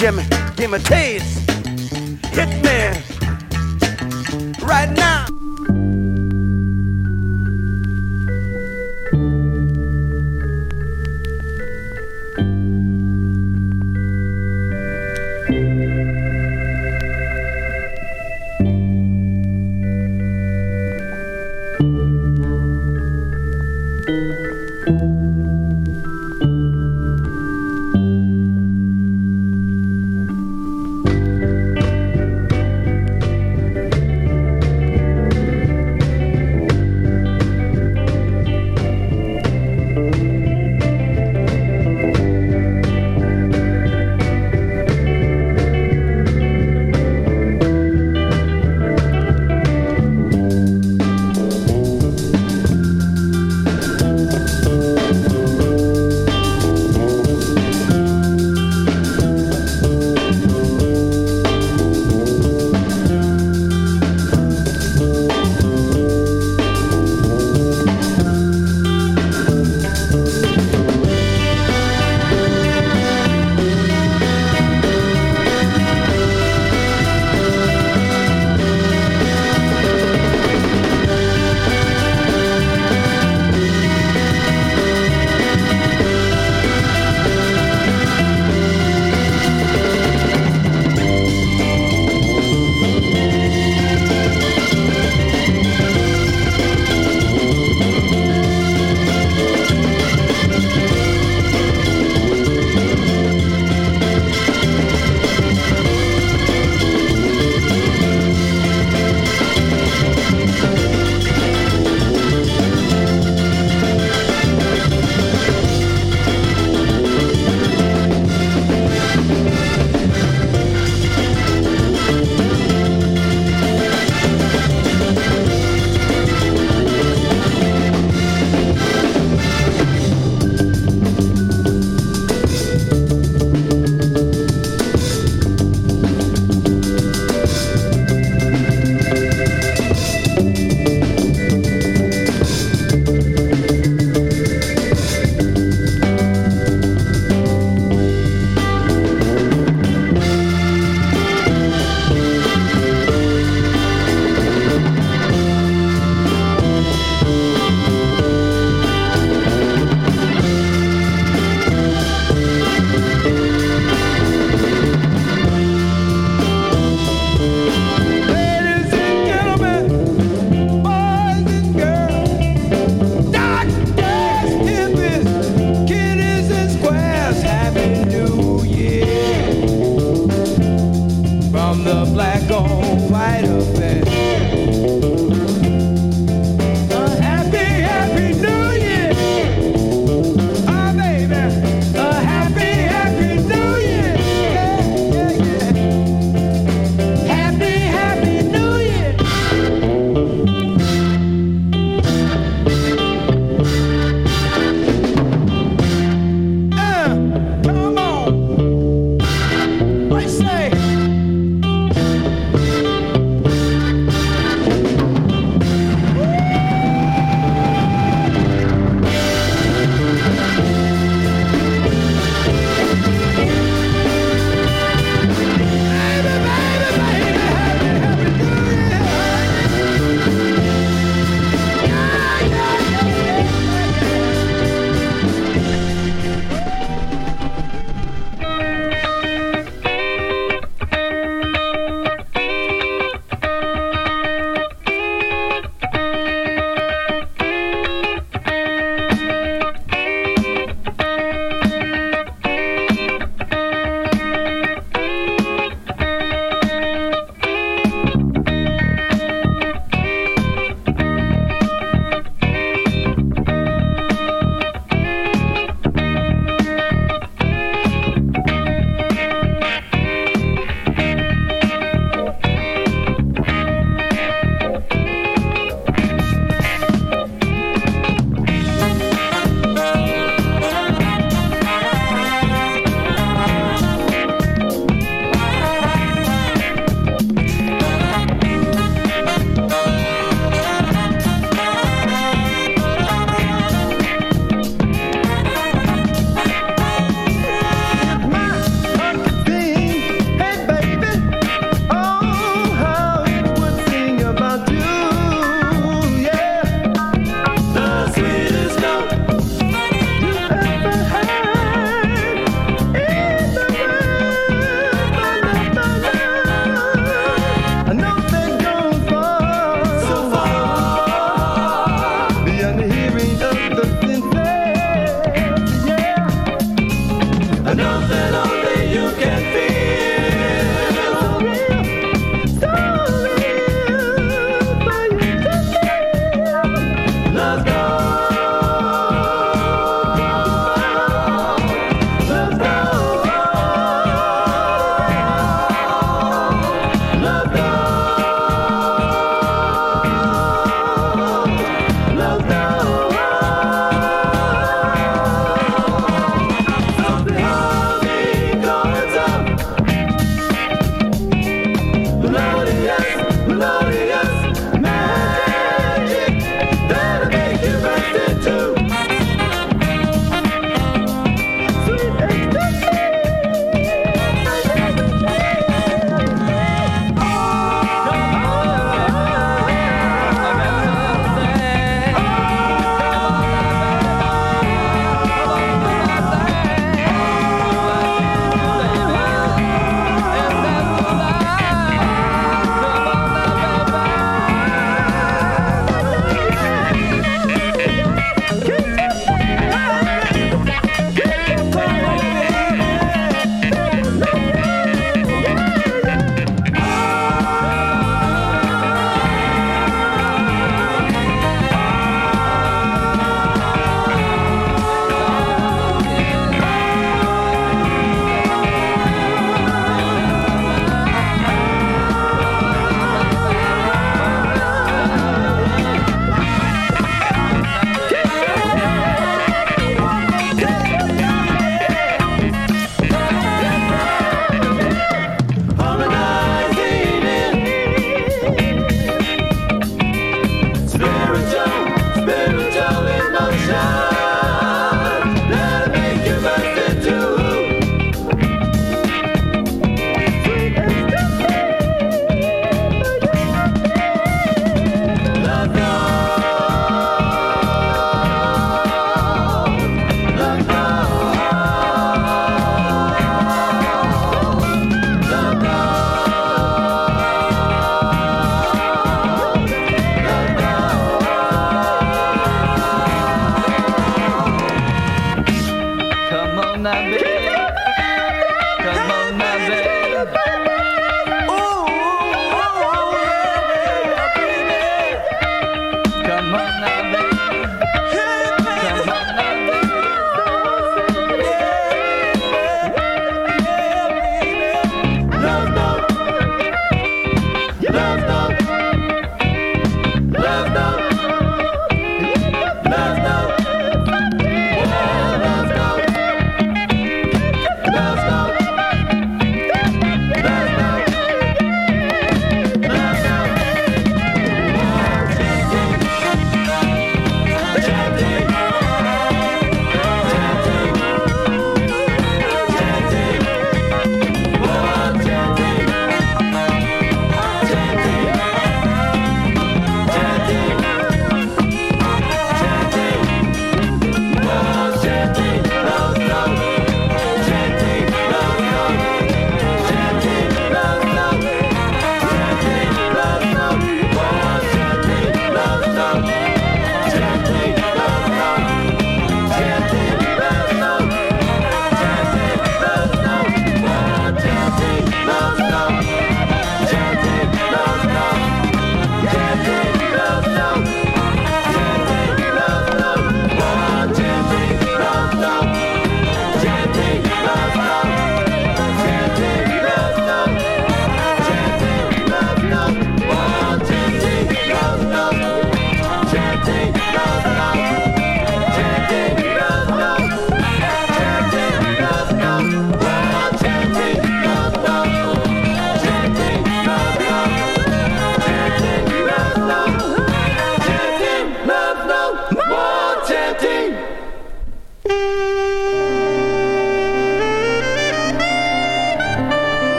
Jimmy. Give me a taste.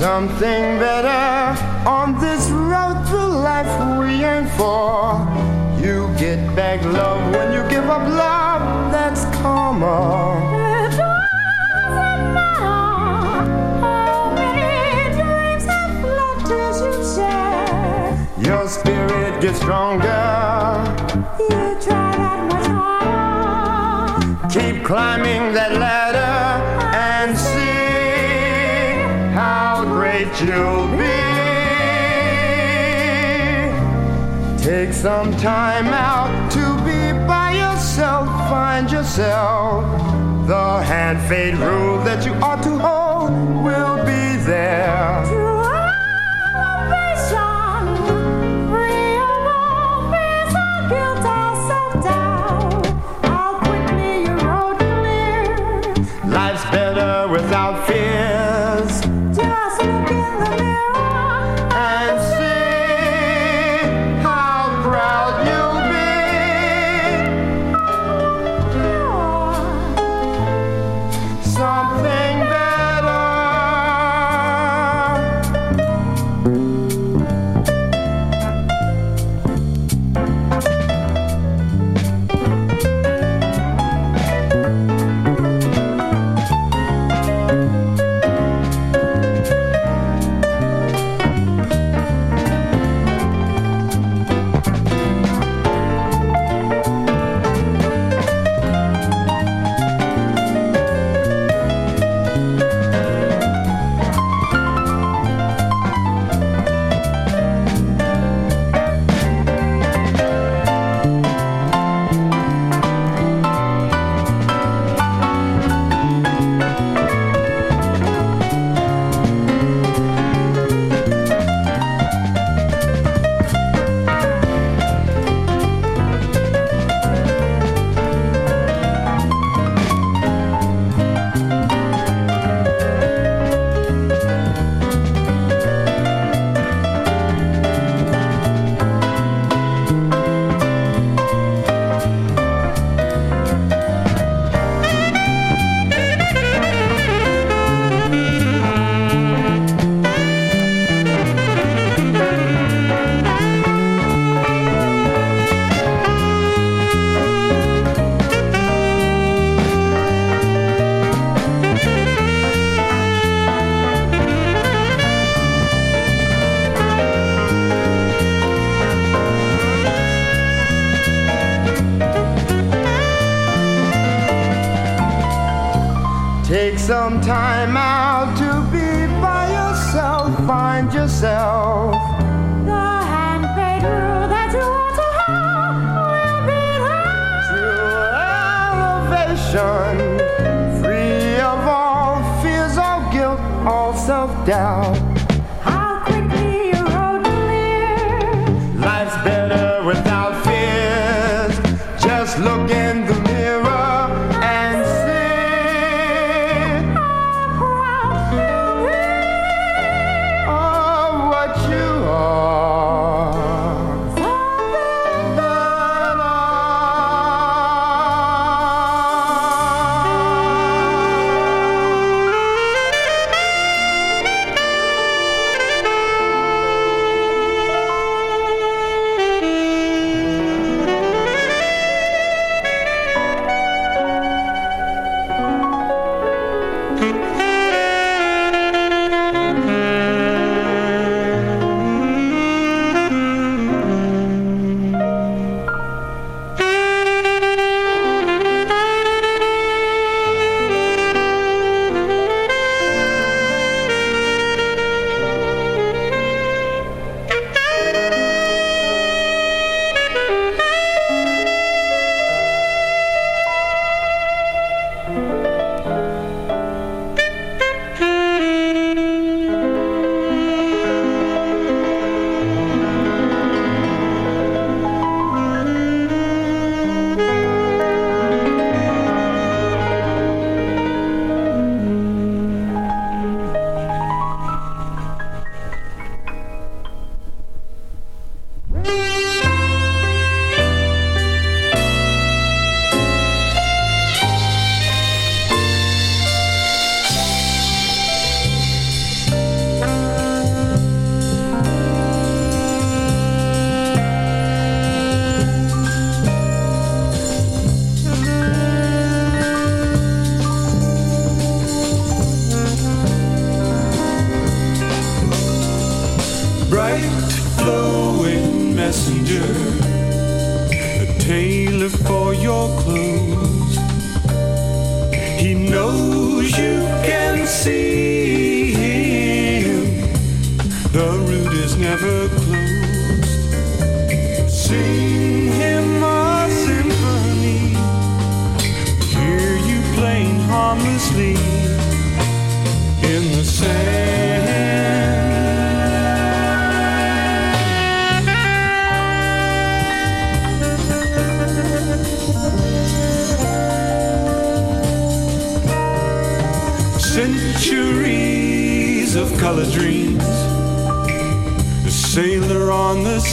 something better on this road to life we aim for. You get back love when you give up love, that's karma. Your spirit gets stronger. You try that much harder. Keep climbing that ladder. to be. Take some time out to be by yourself, find yourself. The hand fade rule that you ought to hold will be there.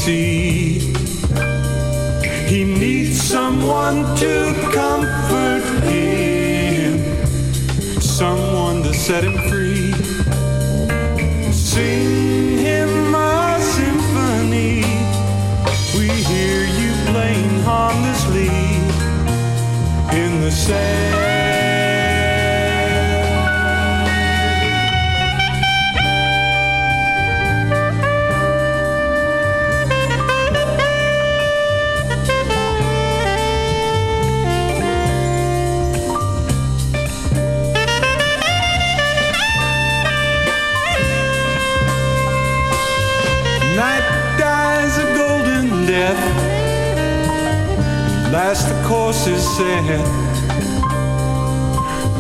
see. He needs someone to comfort him, someone to set him free. Sing him a symphony. We hear you playing harmlessly in the sand.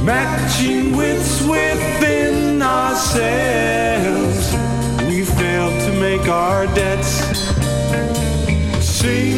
matching wits within ourselves. We failed to make our debts. Sing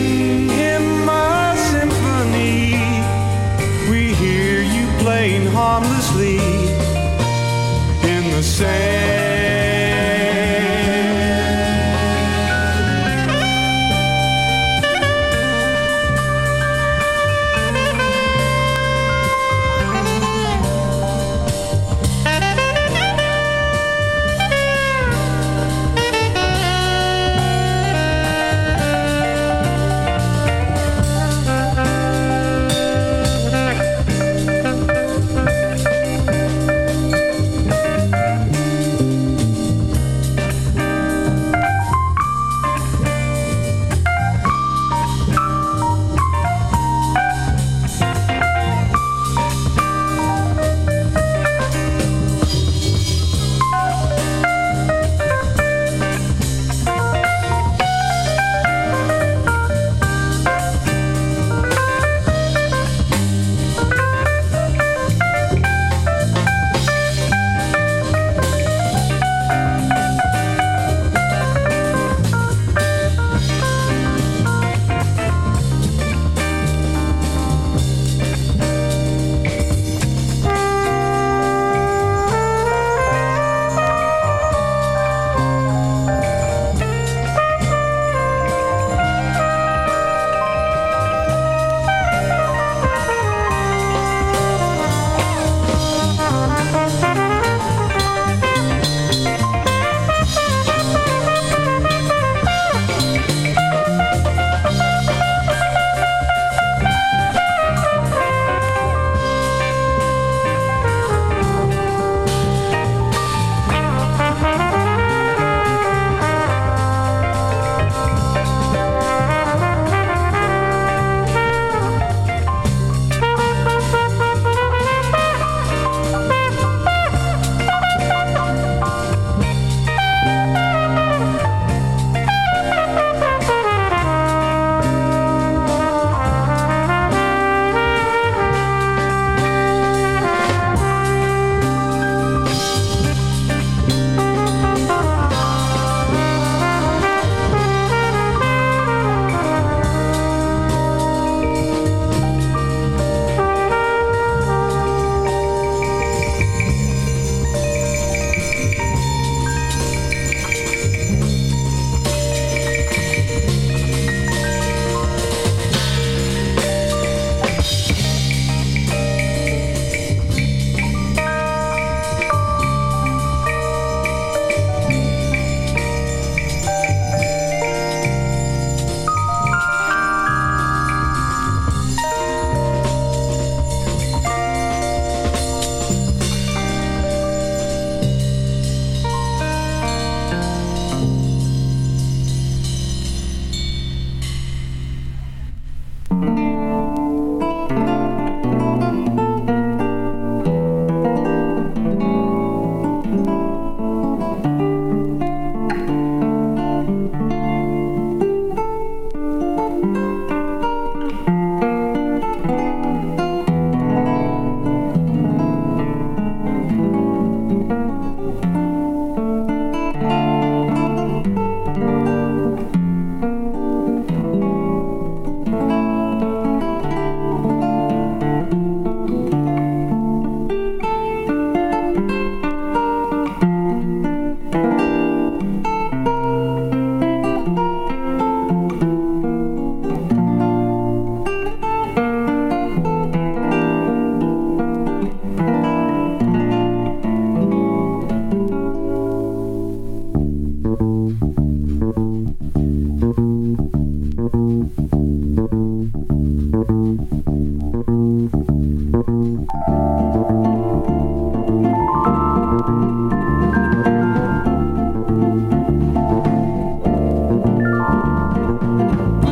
Oh,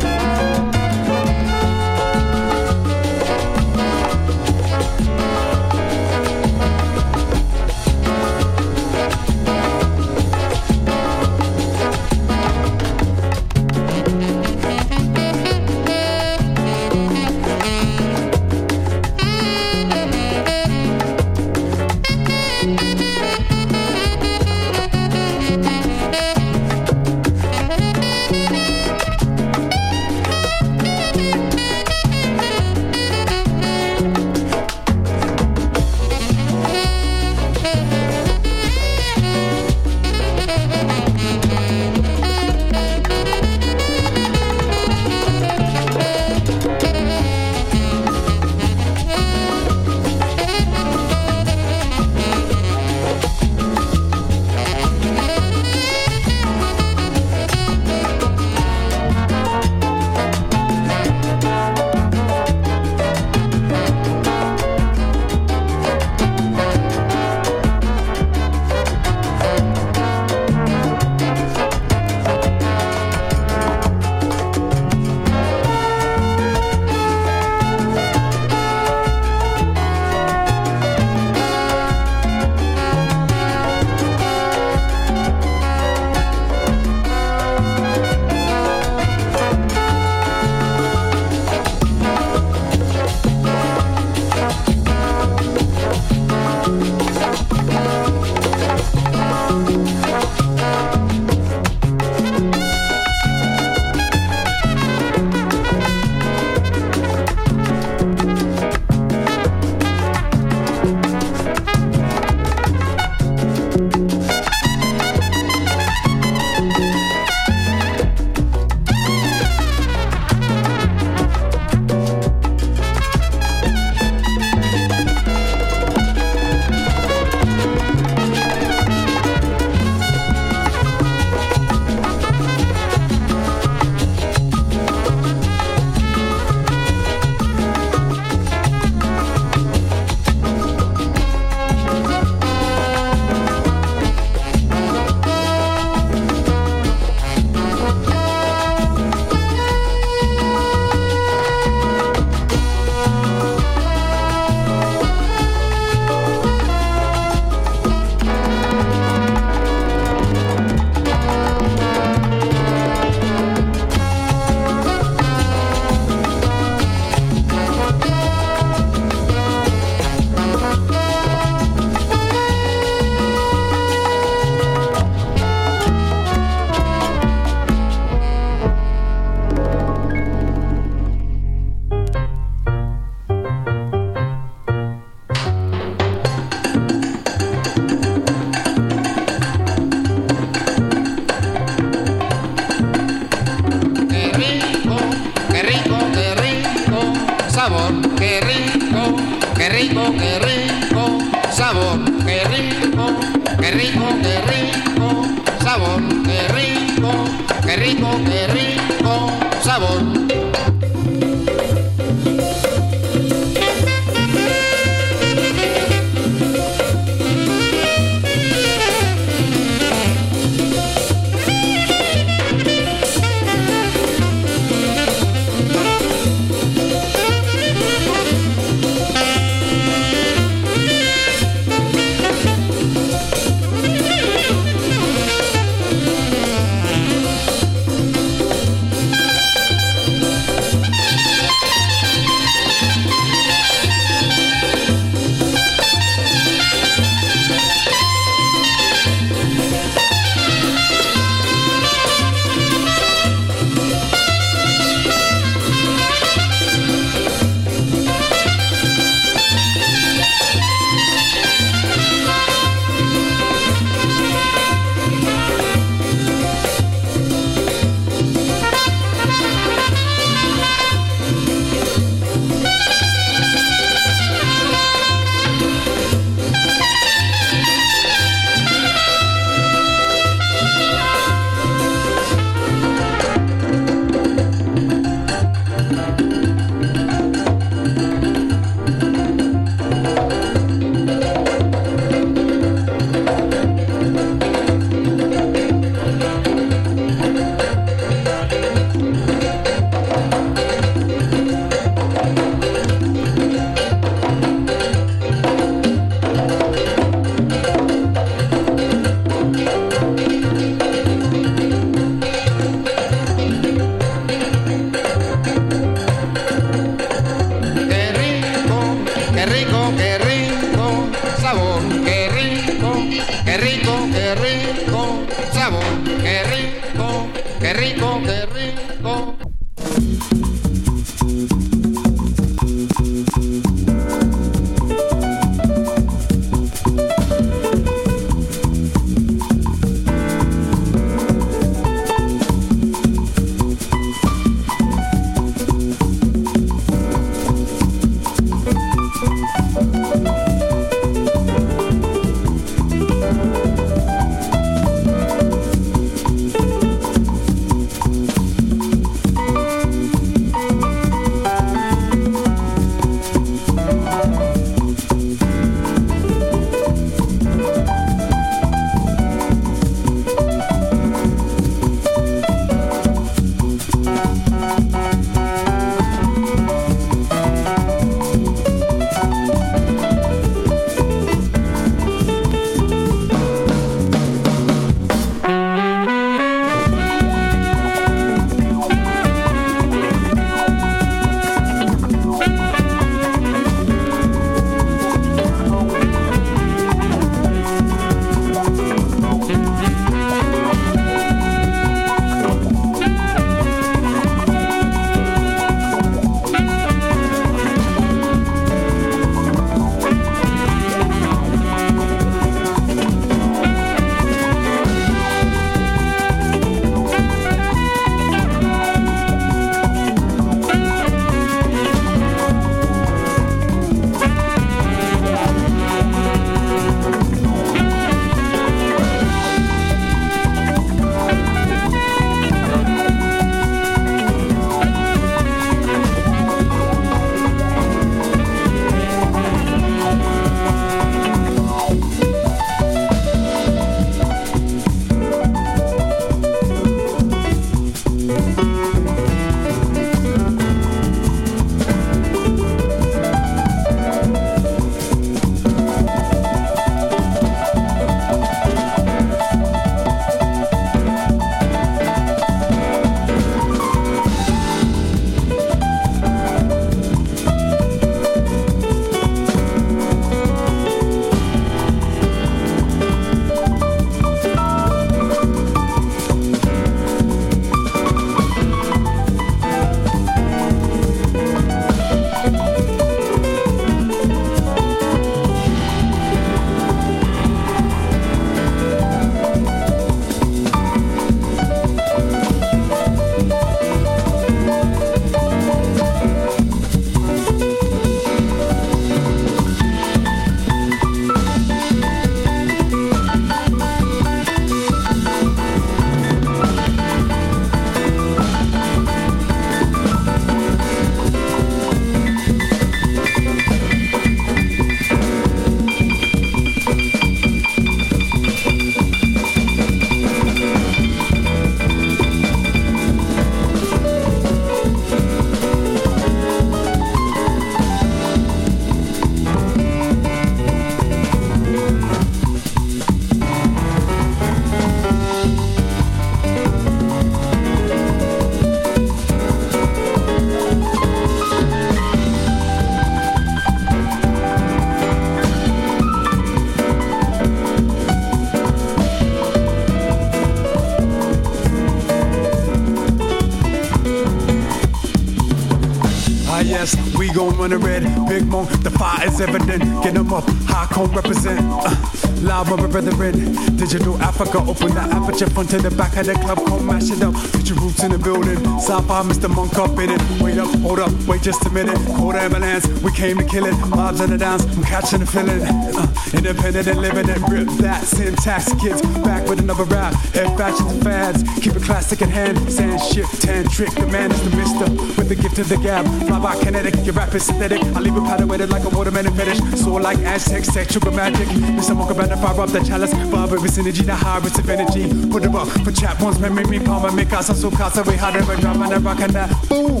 On the red, Big Moon, the fire is evident. Get them up, high cone represent. Uh, with my brethren. Digital Africa, open the aperture front to the back of the club, come mash it up. Put your roots in the building. Sci-fi, Mr. Monk up in it. Wait up, hold up, wait just a minute. Call the ambulance, we came to kill it. Vibes and the downs, I'm catching the feeling. Uh, independent and living it, rip that. Syntax kids, back with another rap. Head fashions and fads, keep it classic in hand. Sand shift, tan trick, the man is the mister. With the gift of the gab, fly by kinetic, your rap is synthetic. I leave it powder like a watermelon fetish. Soar like Aztec, sexual magic. Mr. Monk about to fire up the chalice. Vibe with synergy, the high of energy. Put it up for chat ones, man, make me palm and make us so casa. We hard ever drop and rock and that. Boom!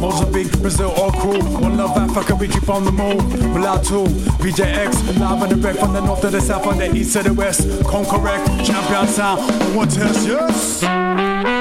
Mozambique, Brazil, all cool. One love Africa, we keep on the move. Too. BJX, live on the break from the north to the south, on the east to the west. Come correct, champion sound. One test, yes!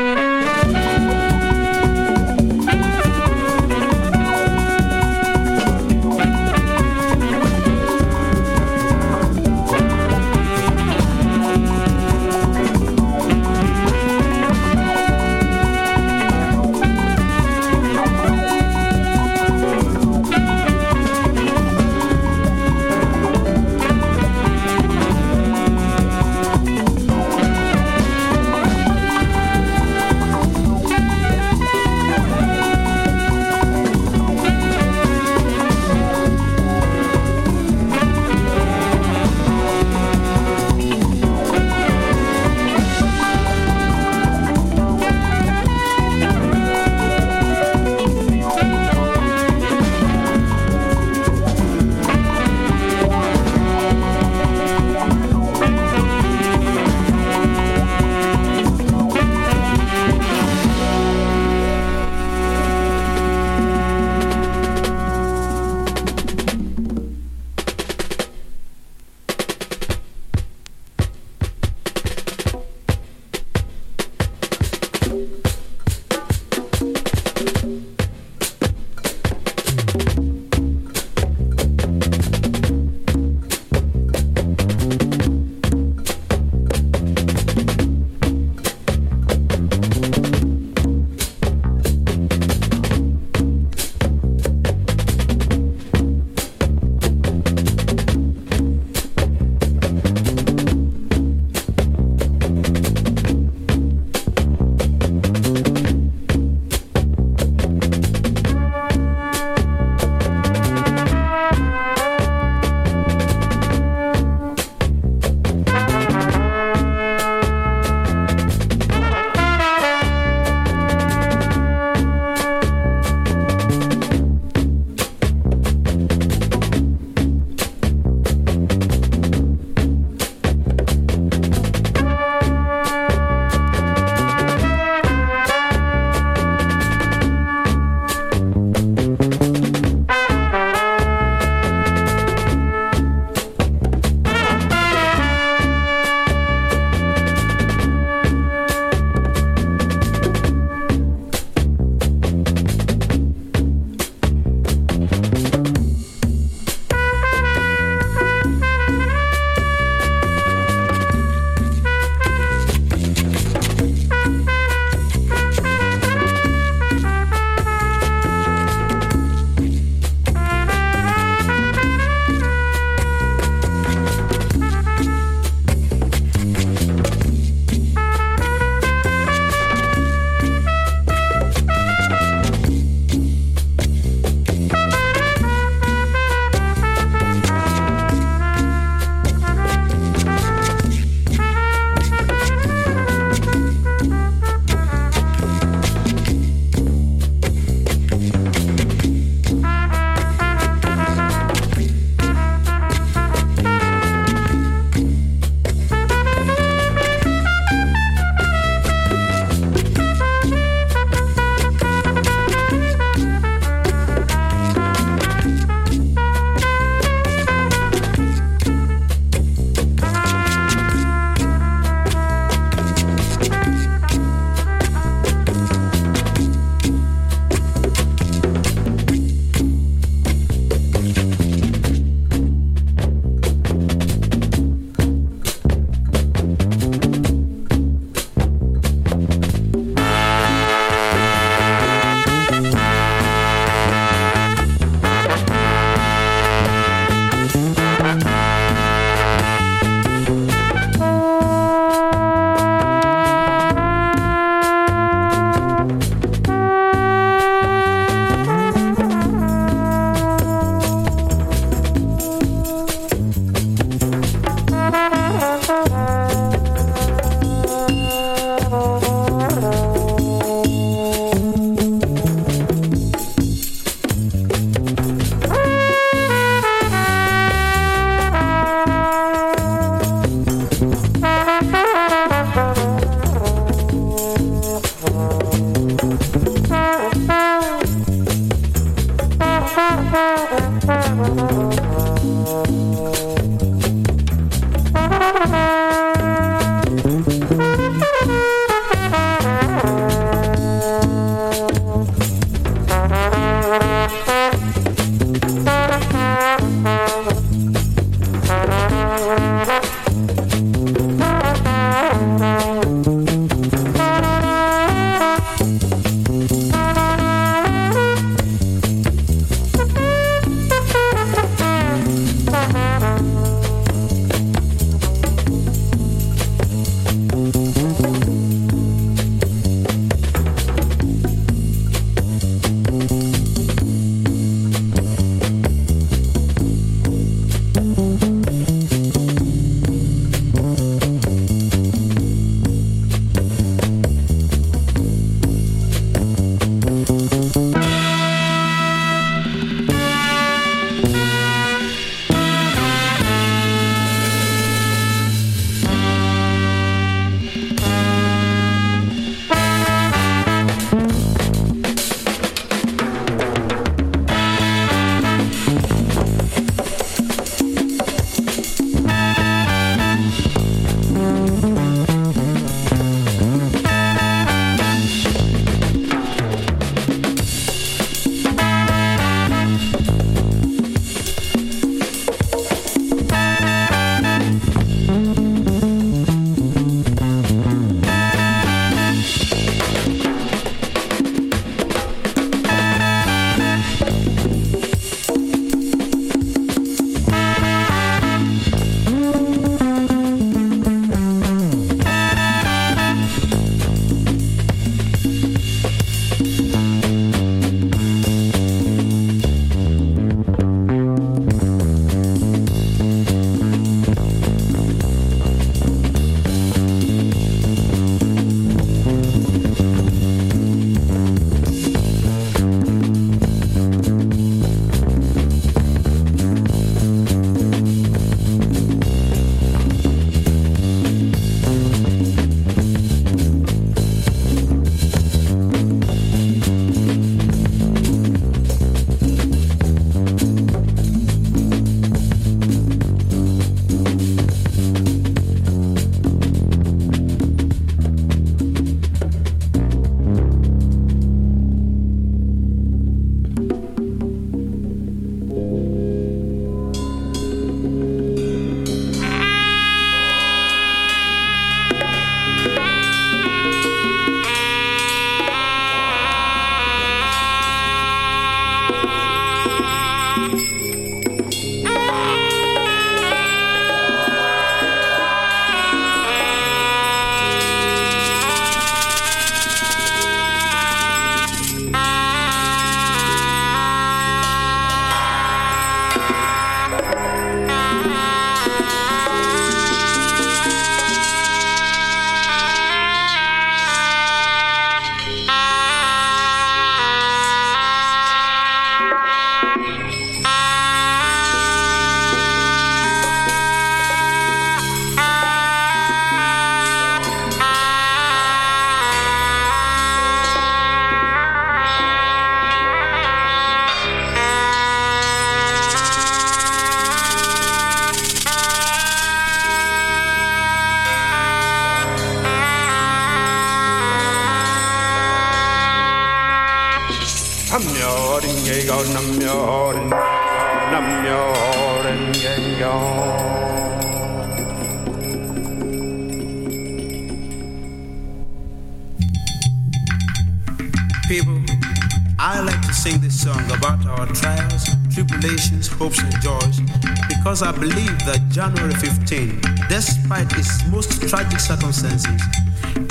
Circumstances,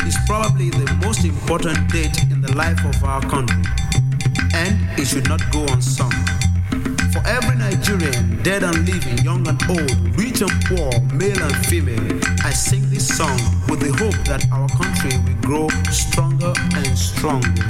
is probably the most important date in the life of our country, and it should not go unsung. For every Nigerian, dead and living, young and old, rich and poor, male and female, I sing this song with the hope that our country will grow stronger and stronger.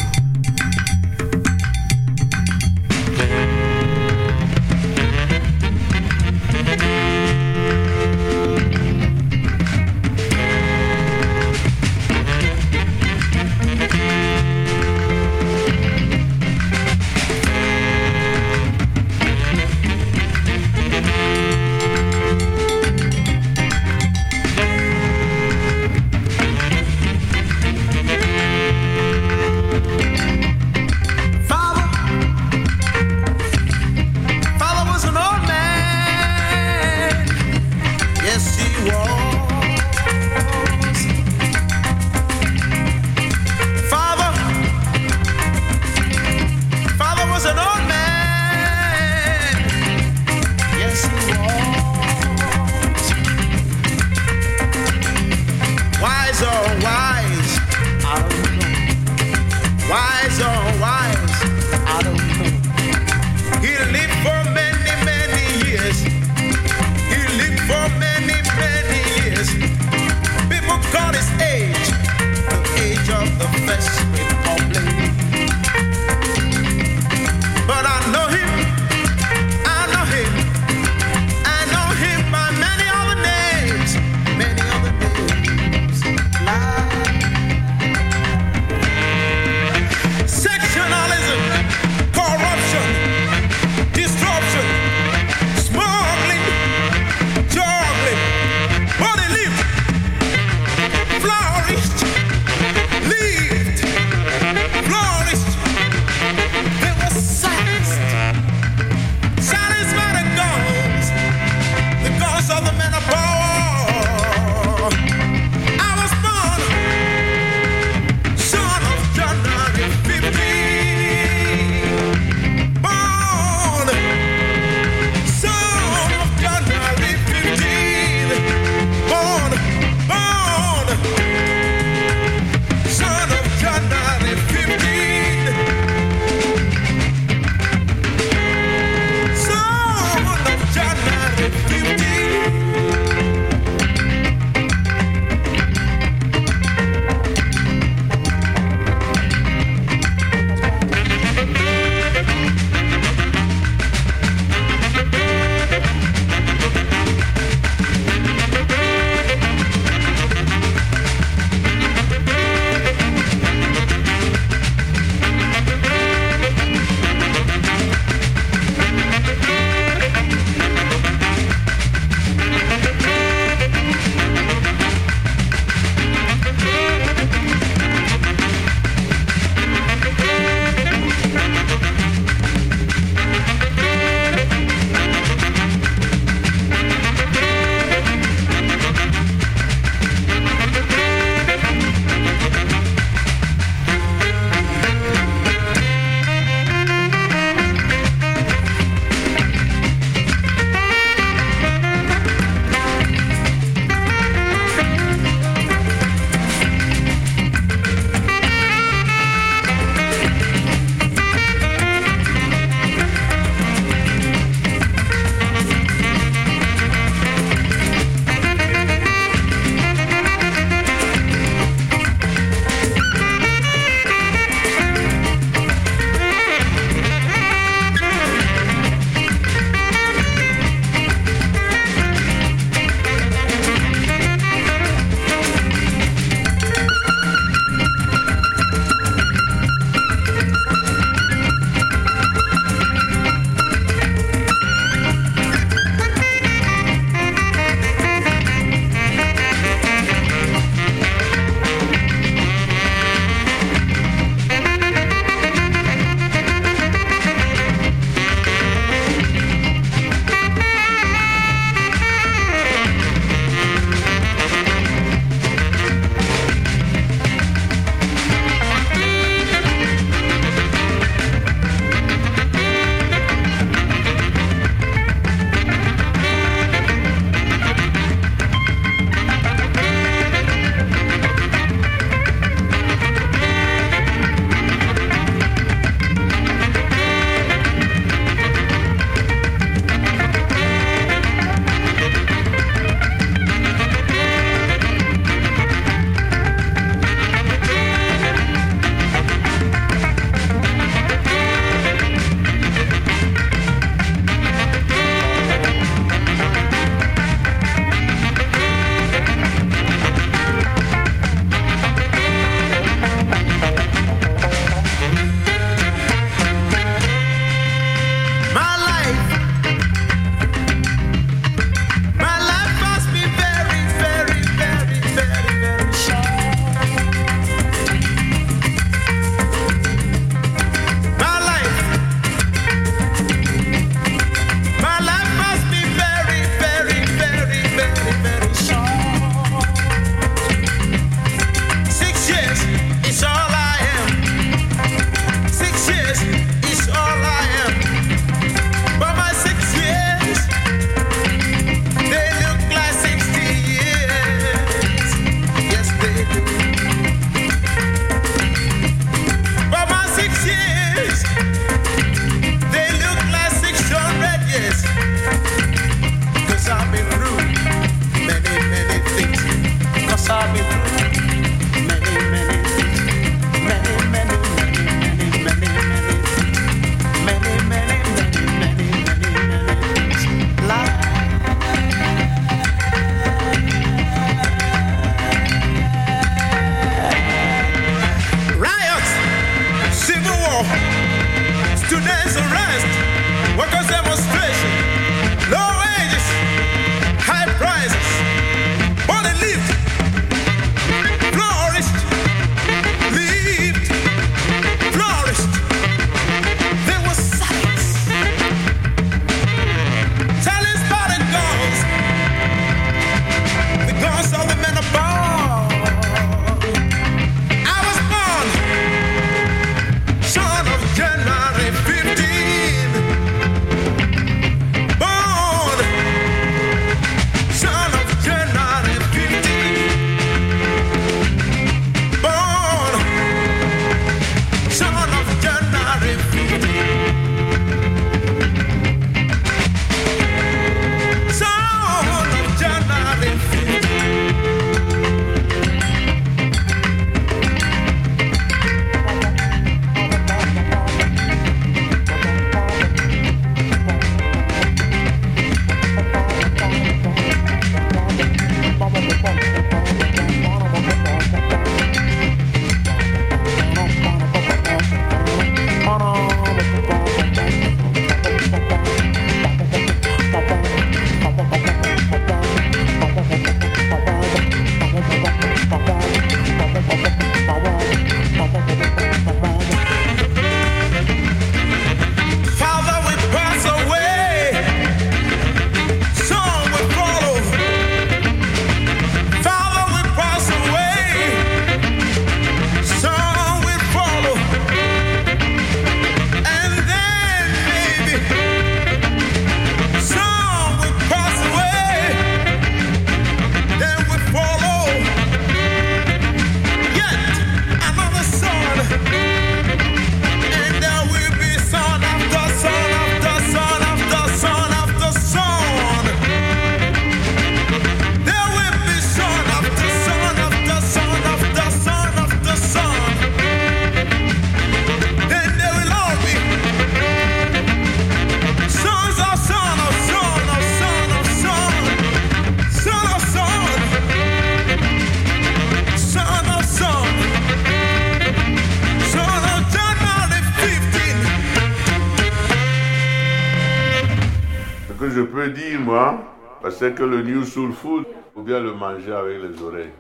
C'est que le New Soul Food, faut bien le manger avec les oreilles.